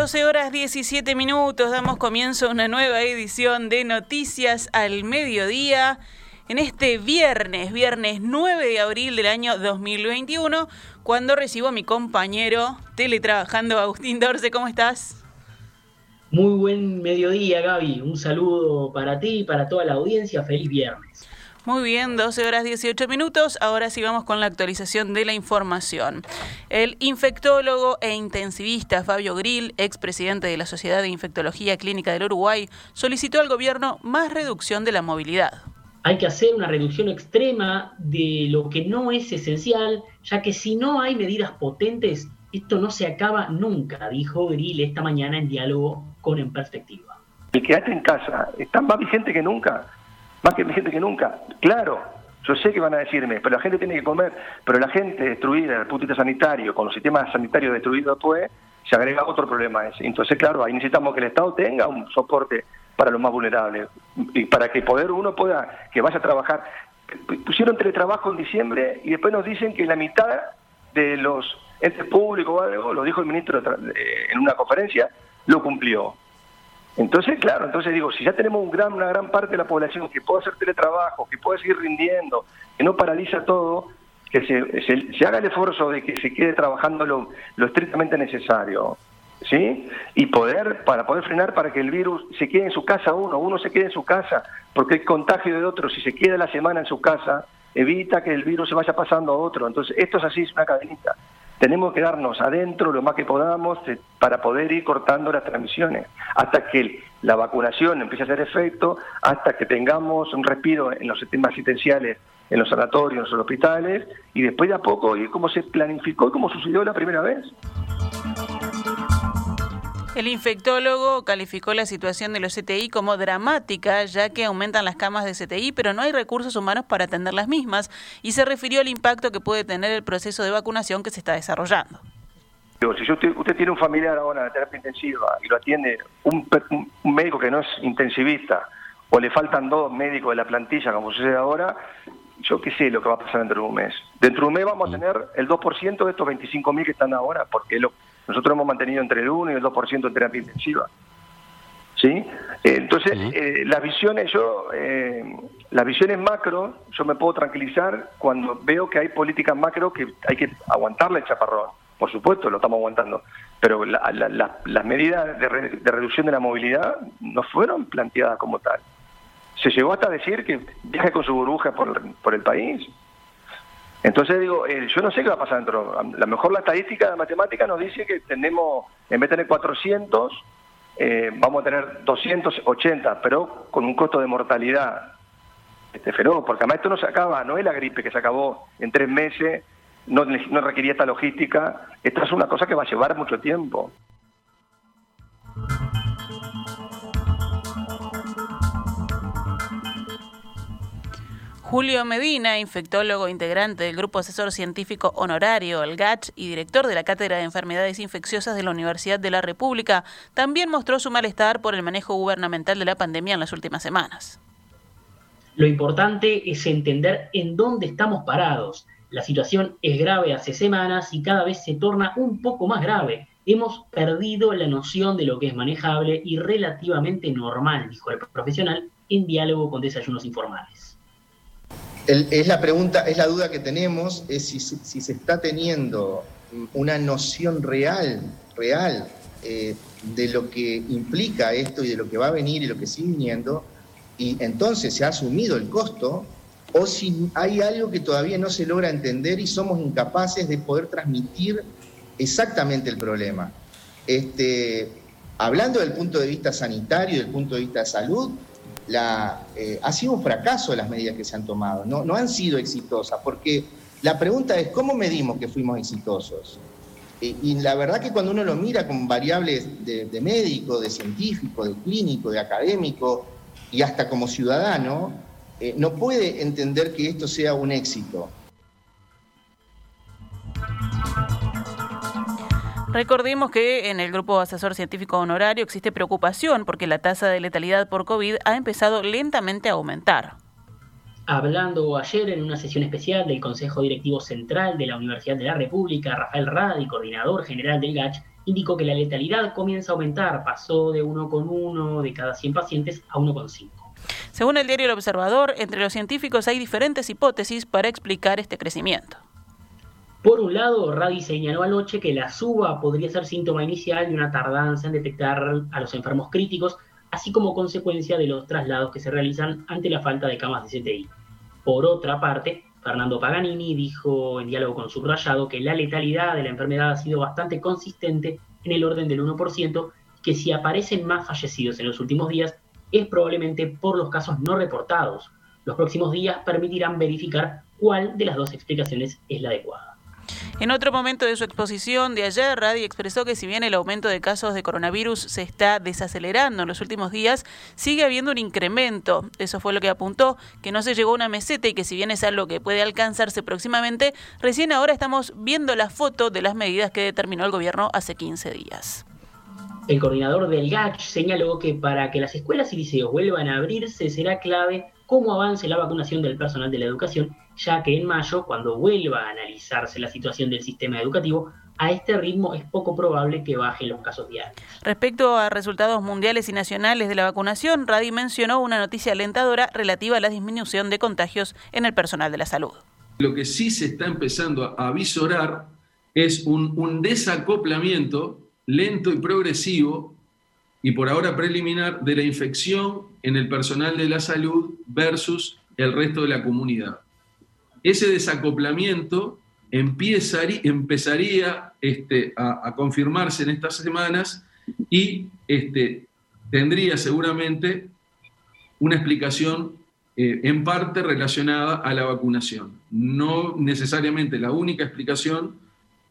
12 horas 17 minutos, damos comienzo a una nueva edición de Noticias al Mediodía. En este viernes, viernes 9 de abril del año 2021, cuando recibo a mi compañero teletrabajando, Agustín Dorce, ¿cómo estás? Muy buen mediodía, Gaby. Un saludo para ti y para toda la audiencia. Feliz viernes. Muy bien, 12 horas 18 minutos. Ahora sí vamos con la actualización de la información. El infectólogo e intensivista Fabio Grill, expresidente de la Sociedad de Infectología Clínica del Uruguay, solicitó al gobierno más reducción de la movilidad. Hay que hacer una reducción extrema de lo que no es esencial, ya que si no hay medidas potentes, esto no se acaba nunca, dijo Grill esta mañana en diálogo con En Perspectiva. El quedate en casa está más vigente que nunca más que gente que nunca. Claro, yo sé que van a decirme, pero la gente tiene que comer, pero la gente destruida desde el punto sanitario, con los sistemas sanitarios destruidos después, se agrega otro problema ese. Entonces, claro, ahí necesitamos que el Estado tenga un soporte para los más vulnerables y para que poder uno pueda, que vaya a trabajar. Pusieron teletrabajo en diciembre y después nos dicen que la mitad de los entes públicos o algo, lo dijo el ministro en una conferencia, lo cumplió. Entonces, claro, entonces digo, si ya tenemos un gran, una gran parte de la población que puede hacer teletrabajo, que puede seguir rindiendo, que no paraliza todo, que se, se, haga el esfuerzo de que se quede trabajando lo, lo, estrictamente necesario, ¿sí? Y poder, para poder frenar para que el virus se quede en su casa uno, uno se quede en su casa, porque el contagio de otro, si se queda la semana en su casa, evita que el virus se vaya pasando a otro. Entonces, esto es así, es una cadenita tenemos que darnos adentro lo más que podamos eh, para poder ir cortando las transmisiones, hasta que la vacunación empiece a hacer efecto, hasta que tengamos un respiro en los sistemas asistenciales, en los sanatorios, en los hospitales, y después de a poco ir como se planificó y como sucedió la primera vez. El infectólogo calificó la situación de los CTI como dramática, ya que aumentan las camas de CTI, pero no hay recursos humanos para atender las mismas, y se refirió al impacto que puede tener el proceso de vacunación que se está desarrollando. Si usted, tiene un familiar ahora en terapia intensiva y lo atiende un, médico que no es intensivista, o le faltan dos médicos de la plantilla, como sucede ahora, yo qué sé lo que va a pasar dentro de un mes. Dentro de un mes vamos a mm. tener el 2% de estos 25.000 que están ahora, porque lo, nosotros hemos mantenido entre el 1 y el 2% en terapia intensiva. ¿Sí? Entonces, eh, las visiones, yo, eh, las visiones macro, yo me puedo tranquilizar cuando veo que hay políticas macro que hay que aguantarle el chaparrón. Por supuesto, lo estamos aguantando. Pero las medidas de, reducción de la movilidad no fueron planteadas como tal. Se llegó hasta decir que viaje con su burbuja por, por el país. Entonces digo, eh, yo no sé qué va a pasar dentro. A lo mejor la estadística de matemática nos dice que tenemos, en vez de tener 400, eh, vamos a tener 280, pero con un costo de mortalidad este, feroz, porque además esto no se acaba, no es la gripe que se acabó en tres meses, no, no requería esta logística, esto es una cosa que va a llevar mucho tiempo. Julio Medina, infectólogo integrante del Grupo Asesor Científico Honorario, el GACH, y director de la Cátedra de Enfermedades Infecciosas de la Universidad de la República, también mostró su malestar por el manejo gubernamental de la pandemia en las últimas semanas. Lo importante es entender en dónde estamos parados. La situación es grave hace semanas y cada vez se torna un poco más grave. Hemos perdido la noción de lo que es manejable y relativamente normal, dijo el profesional en diálogo con desayunos informales es la pregunta, es la duda que tenemos, es si, se está teniendo una noción real, real, eh, de lo que implica esto y de lo que va a venir y lo que sigue viniendo, y entonces se ha asumido el costo, o si hay algo que todavía no se logra entender y somos incapaces de poder transmitir exactamente el problema. Este, hablando del punto de vista sanitario y del punto de vista de salud, la, eh, ha sido un fracaso las medidas que se han tomado, no, han sido exitosas, porque la pregunta es, ¿cómo medimos que fuimos exitosos? y la verdad que cuando uno lo mira con variables de, médico, de científico, de clínico, de académico y hasta como ciudadano, eh, no puede entender que esto sea un éxito. Recordemos que en el Grupo Asesor Científico Honorario existe preocupación porque la tasa de letalidad por COVID ha empezado lentamente a aumentar. Hablando ayer en una sesión especial del Consejo Directivo Central de la Universidad de la República, Rafael Radi, coordinador general del GACH, indicó que la letalidad comienza a aumentar, pasó de 1,1 de cada 100 pacientes a 1,5. Según el diario El Observador, entre los científicos hay diferentes hipótesis para explicar este crecimiento. Por un lado, Radi señaló anoche que la suba podría ser síntoma inicial de una tardanza en detectar a los enfermos críticos, así como consecuencia de los traslados que se realizan ante la falta de camas de CTI. Por otra parte, Fernando Paganini dijo en diálogo con Subrayado que la letalidad de la enfermedad ha sido bastante consistente en el orden del 1%, que si aparecen más fallecidos en los últimos días es probablemente por los casos no reportados. Los próximos días permitirán verificar cuál de las dos explicaciones es la adecuada. En otro momento de su exposición de ayer, Radi expresó que si bien el aumento de casos de coronavirus se está desacelerando en los últimos días, sigue habiendo un incremento. Eso fue lo que apuntó, que no se llegó a una meseta y que si bien es algo que puede alcanzarse próximamente, recién ahora estamos viendo la foto de las medidas que determinó el gobierno hace 15 días. El coordinador del GACH señaló que para que las escuelas y liceos vuelvan a abrirse será clave cómo avance la vacunación del personal de la educación, ya que en mayo, cuando vuelva a analizarse la situación del sistema educativo, a este ritmo es poco probable que bajen los casos diarios. Respecto a resultados mundiales y nacionales de la vacunación, Radi mencionó una noticia alentadora relativa a la disminución de contagios en el personal de la salud. Lo que sí se está empezando a visorar es un, un desacoplamiento lento y progresivo y por ahora preliminar de la infección en el personal de la salud versus el resto de la comunidad. Ese desacoplamiento empezaría este, a, confirmarse en estas semanas y este, tendría seguramente una explicación eh, en parte relacionada a la vacunación. No necesariamente la única explicación,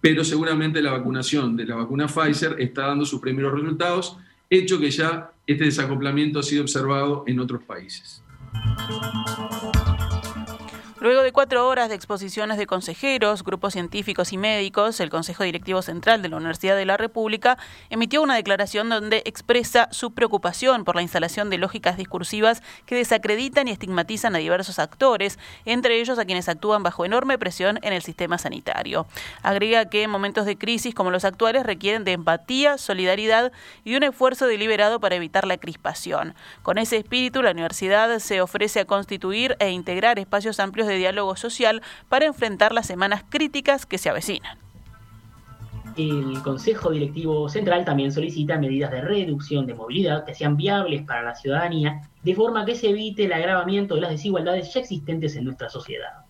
pero seguramente la vacunación de la vacuna Pfizer está dando sus primeros resultados, hecho que ya este desacoplamiento ha sido observado en otros países. Luego de cuatro horas de exposiciones de consejeros, grupos científicos y médicos, el Consejo Directivo Central de la Universidad de la República emitió una declaración donde expresa su preocupación por la instalación de lógicas discursivas que desacreditan y estigmatizan a diversos actores, entre ellos a quienes actúan bajo enorme presión en el sistema sanitario. Agrega que en momentos de crisis como los actuales requieren de empatía, solidaridad y un esfuerzo deliberado para evitar la crispación. Con ese espíritu, la universidad se ofrece a constituir e integrar espacios amplios de diálogo social para enfrentar las semanas críticas que se avecinan. El Consejo Directivo Central también solicita medidas de reducción de movilidad que sean viables para la ciudadanía, de forma que se evite el agravamiento de las desigualdades ya existentes en nuestra sociedad.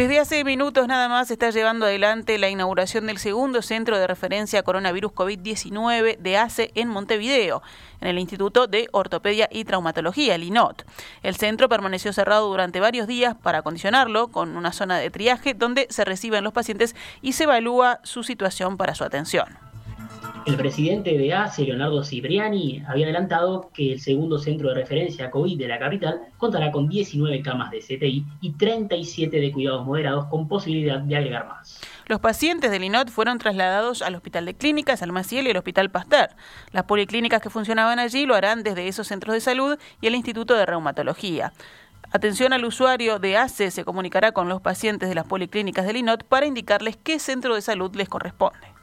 Desde hace minutos nada más se está llevando adelante la inauguración del segundo centro de referencia coronavirus COVID-19 de ACE en Montevideo, en el Instituto de Ortopedia y Traumatología, el INOT. El centro permaneció cerrado durante varios días para acondicionarlo con una zona de triaje donde se reciben los pacientes y se evalúa su situación para su atención. El presidente de ACE, Leonardo Cipriani, había adelantado que el segundo centro de referencia COVID de la capital contará con 19 camas de CTI y 37 de cuidados moderados con posibilidad de agregar más. Los pacientes del INOT fueron trasladados al Hospital de Clínicas, al Maciel y al Hospital Pasteur. Las policlínicas que funcionaban allí lo harán desde esos centros de salud y el Instituto de Reumatología. Atención al usuario de ACE se comunicará con los pacientes de las policlínicas del INOT para indicarles qué centro de salud les corresponde.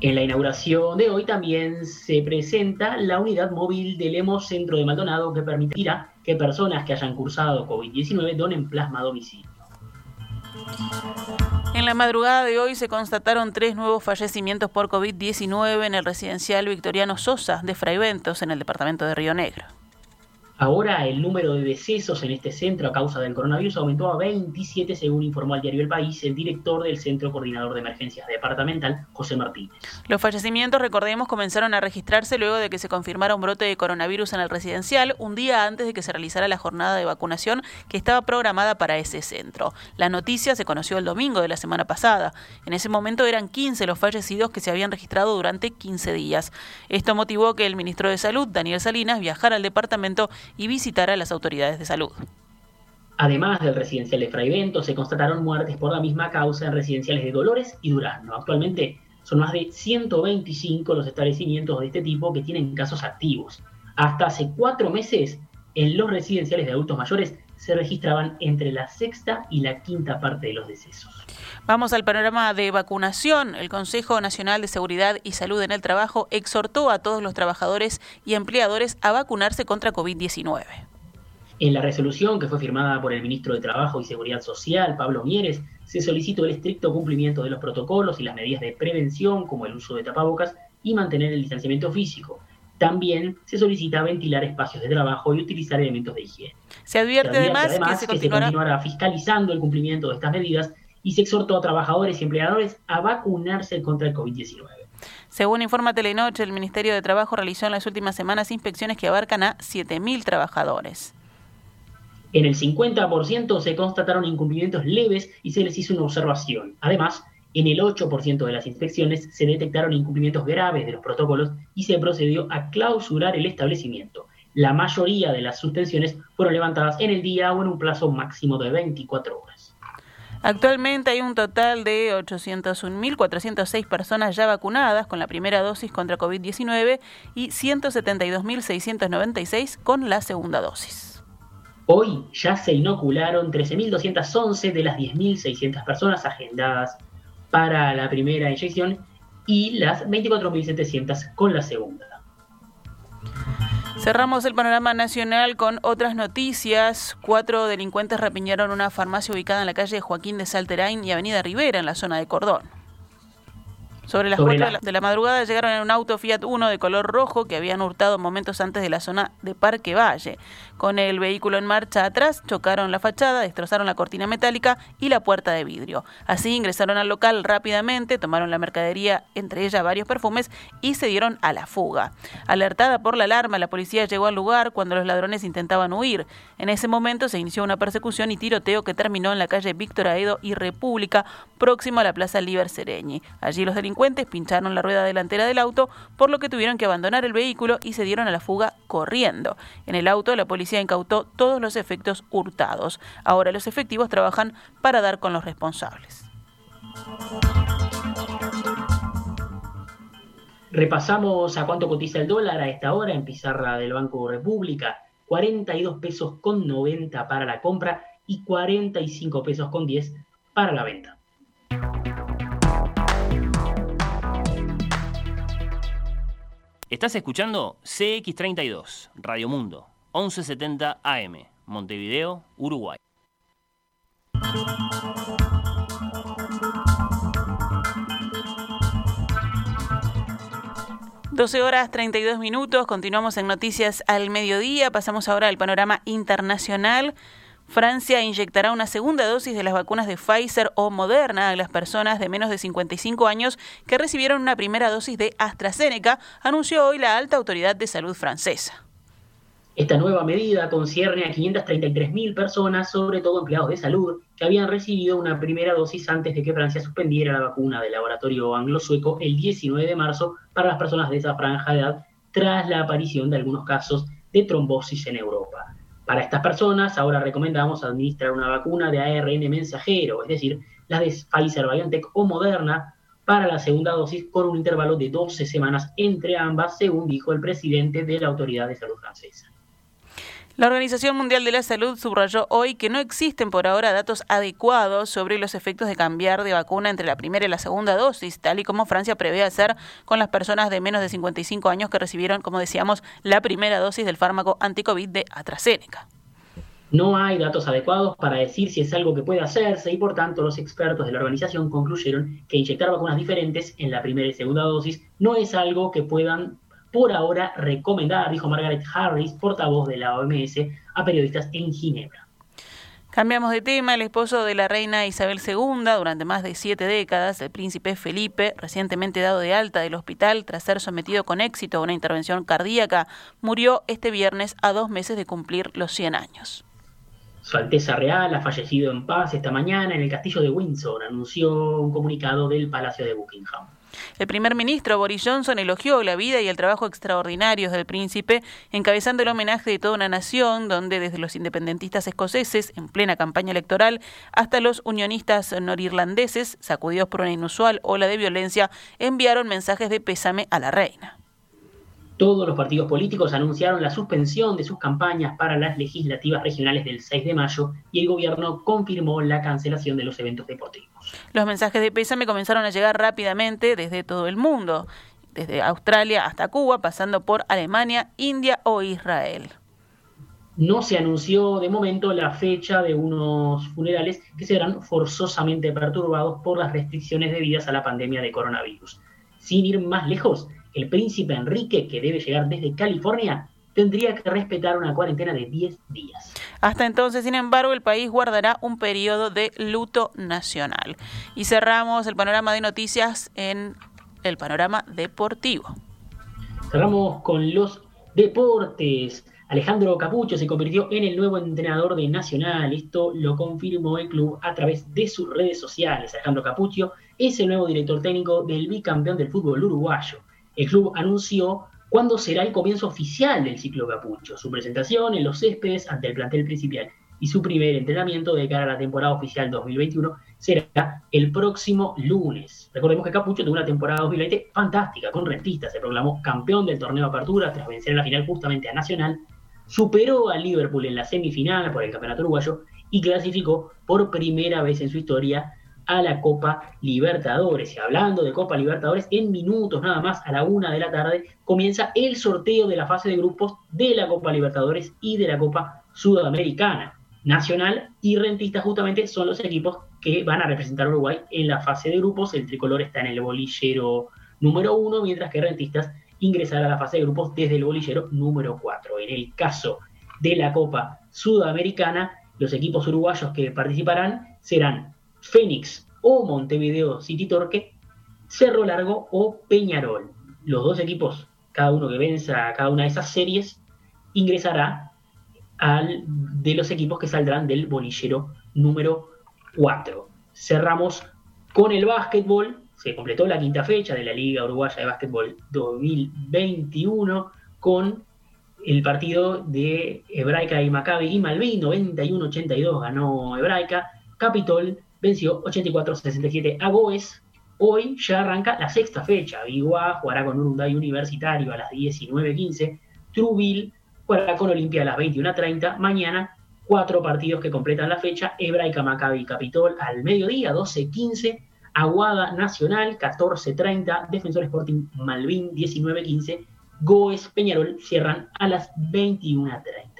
En la inauguración de hoy también se presenta la unidad móvil del Hemos Centro de Maldonado que permitirá que personas que hayan cursado COVID-19 donen plasma a domicilio. En la madrugada de hoy se constataron tres nuevos fallecimientos por COVID-19 en el residencial Victoriano Sosa de Fraiventos, en el departamento de Río Negro. Ahora el número de decesos en este centro a causa del coronavirus aumentó a 27, según informó al diario El País el director del Centro Coordinador de Emergencias Departamental, José Martínez. Los fallecimientos, recordemos, comenzaron a registrarse luego de que se confirmara un brote de coronavirus en el residencial, un día antes de que se realizara la jornada de vacunación que estaba programada para ese centro. La noticia se conoció el domingo de la semana pasada. En ese momento eran 15 los fallecidos que se habían registrado durante 15 días. Esto motivó que el ministro de Salud, Daniel Salinas, viajara al departamento y visitar a las autoridades de salud. Además del residencial de Fraivento, se constataron muertes por la misma causa en residenciales de Dolores y Durazno. Actualmente son más de 125 los establecimientos de este tipo que tienen casos activos. Hasta hace cuatro meses, en los residenciales de adultos mayores se registraban entre la sexta y la quinta parte de los decesos. Vamos al panorama de vacunación. El Consejo Nacional de Seguridad y Salud en el Trabajo exhortó a todos los trabajadores y empleadores a vacunarse contra COVID-19. En la resolución que fue firmada por el ministro de Trabajo y Seguridad Social, Pablo Mieres, se solicitó el estricto cumplimiento de los protocolos y las medidas de prevención, como el uso de tapabocas y mantener el distanciamiento físico. También se solicita ventilar espacios de trabajo y utilizar elementos de higiene. Se advierte, además, que, se, continuará... fiscalizando el cumplimiento de estas medidas y se exhortó a trabajadores y empleadores a vacunarse contra el COVID-19. Según informa Telenoche, el Ministerio de Trabajo realizó en las últimas semanas inspecciones que abarcan a 7.000 trabajadores. En el 50% se constataron incumplimientos leves y se les hizo una observación. Además, en el 8% de las inspecciones se detectaron incumplimientos graves de los protocolos y se procedió a clausurar el establecimiento. La mayoría de las suspensiones fueron levantadas en el día o en un plazo máximo de 24 horas. Actualmente hay un total de 801.406 personas ya vacunadas con la primera dosis contra COVID-19 y 172.696 con la segunda dosis. Hoy ya se inocularon 13.211 de las 10.600 personas agendadas para la primera inyección y las 24.700 con la segunda. Cerramos el panorama nacional con otras noticias. Cuatro delincuentes repiñaron una farmacia ubicada en la calle Joaquín de Salterain y Avenida Rivera, en la zona de Cordón. Sobre las 4 de la madrugada llegaron en un auto Fiat Uno de color rojo que habían hurtado momentos antes de la zona de Parque Valle. Con el vehículo en marcha atrás, chocaron la fachada, destrozaron la cortina metálica y la puerta de vidrio. Así ingresaron al local rápidamente, tomaron la mercadería, entre ellas varios perfumes, y se dieron a la fuga. Alertada por la alarma, la policía llegó al lugar cuando los ladrones intentaban huir. En ese momento se inició una persecución y tiroteo que terminó en la calle Víctor Aedo y República, próximo a la Plaza Liber Sereñi. Allí los delincuentes pincharon la rueda delantera del auto, por lo que tuvieron que abandonar el vehículo y se dieron a la fuga corriendo. En el auto la policía incautó todos los efectos hurtados. Ahora los efectivos trabajan para dar con los responsables. Repasamos a cuánto cotiza el dólar a esta hora en pizarra del Banco República. 42 pesos con 90 para la compra y 45 pesos con 10 para la venta. Estás escuchando CX32, Radio Mundo, 1170 AM, Montevideo, Uruguay. Doce horas 32 minutos, continuamos en Noticias al Mediodía, pasamos ahora al panorama internacional. Francia inyectará una segunda dosis de las vacunas de Pfizer o Moderna a las personas de menos de 55 años que recibieron una primera dosis de AstraZeneca, anunció hoy la alta autoridad de salud francesa. Esta nueva medida concierne a 533.000 personas, sobre todo empleados de salud, que habían recibido una primera dosis antes de que Francia suspendiera la vacuna del laboratorio anglo-sueco el 19 de marzo para las personas de esa franja de edad, tras la aparición de algunos casos de trombosis en Europa. Para estas personas, ahora recomendamos administrar una vacuna de ARN mensajero, es decir, la de Pfizer, BioNTech o Moderna, para la segunda dosis con un intervalo de 12 semanas entre ambas, según dijo el presidente de la Autoridad de Salud francesa. La Organización Mundial de la Salud subrayó hoy que no existen por ahora datos adecuados sobre los efectos de cambiar de vacuna entre la primera y la segunda dosis, tal y como Francia prevé hacer con las personas de menos de 55 años que recibieron, como decíamos, la primera dosis del fármaco anticovid de AstraZeneca. No hay datos adecuados para decir si es algo que puede hacerse y por tanto los expertos de la organización concluyeron que inyectar vacunas diferentes en la primera y segunda dosis no es algo que puedan por ahora recomendada, dijo Margaret Harris, portavoz de la OMS, a periodistas en Ginebra. Cambiamos de tema. El esposo de la reina Isabel II, durante más de siete décadas, el príncipe Felipe, recientemente dado de alta del hospital tras ser sometido con éxito a una intervención cardíaca, murió este viernes a dos meses de cumplir los 100 años. Su Alteza Real ha fallecido en paz esta mañana en el castillo de Windsor, anunció un comunicado del Palacio de Buckingham. El primer ministro Boris Johnson elogió la vida y el trabajo extraordinarios del príncipe, encabezando el homenaje de toda una nación, donde desde los independentistas escoceses, en plena campaña electoral, hasta los unionistas norirlandeses, sacudidos por una inusual ola de violencia, enviaron mensajes de pésame a la reina. Todos los partidos políticos anunciaron la suspensión de sus campañas para las legislativas regionales del 6 de mayo y el gobierno confirmó la cancelación de los eventos deportivos. Los mensajes de pésame comenzaron a llegar rápidamente desde todo el mundo, desde Australia hasta Cuba, pasando por Alemania, India o Israel. No se anunció de momento la fecha de unos funerales que serán forzosamente perturbados por las restricciones debidas a la pandemia de coronavirus. Sin ir más lejos, el príncipe Enrique, que debe llegar desde California, tendría que respetar una cuarentena de 10 días. Hasta entonces, sin embargo, el país guardará un periodo de luto nacional. Y cerramos el panorama de noticias en el panorama deportivo. Cerramos con los deportes. Alejandro Capucho se convirtió en el nuevo entrenador de Nacional. Esto lo confirmó el club a través de sus redes sociales. Alejandro Capucho es el nuevo director técnico del bicampeón del fútbol uruguayo el club anunció cuándo será el comienzo oficial del ciclo Capucho, su presentación en los céspedes ante el plantel principal y su primer entrenamiento de cara a la temporada oficial 2021 será el próximo lunes. Recordemos que Capucho tuvo una temporada 2020 fantástica con rentistas, se proclamó campeón del torneo de apertura tras vencer en la final justamente a Nacional, superó a Liverpool en la semifinal por el campeonato uruguayo y clasificó por primera vez en su historia a la Copa Libertadores. Y hablando de Copa Libertadores, en minutos nada más, a la una de la tarde, comienza el sorteo de la fase de grupos de la Copa Libertadores y de la Copa Sudamericana. Nacional y Rentista justamente son los equipos que van a representar a Uruguay en la fase de grupos. El tricolor está en el bolillero número uno, mientras que Rentistas ingresará a la fase de grupos desde el bolillero número cuatro. En el caso de la Copa Sudamericana, los equipos uruguayos que participarán serán Fénix o Montevideo City Torque, Cerro Largo o Peñarol. Los dos equipos, cada uno que venza cada una de esas series, ingresará al de los equipos que saldrán del bolillero número 4. Cerramos con el básquetbol. Se completó la quinta fecha de la Liga Uruguaya de Básquetbol 2021 con el partido de Hebraica y Maccabi y Malvin, 91-82 ganó Hebraica. Capitol venció 84-67 a Goes. Hoy ya arranca la sexta fecha. Biguá jugará con Urunday Universitario a las 19.15. Truville jugará con Olimpia a las 21.30. Mañana, cuatro partidos que completan la fecha. Hebraica, Maccabi Capitol al mediodía, 12.15. Aguada Nacional, 14.30. Defensor Sporting Malvin, 19.15. Goes, Peñarol cierran a las 21.30.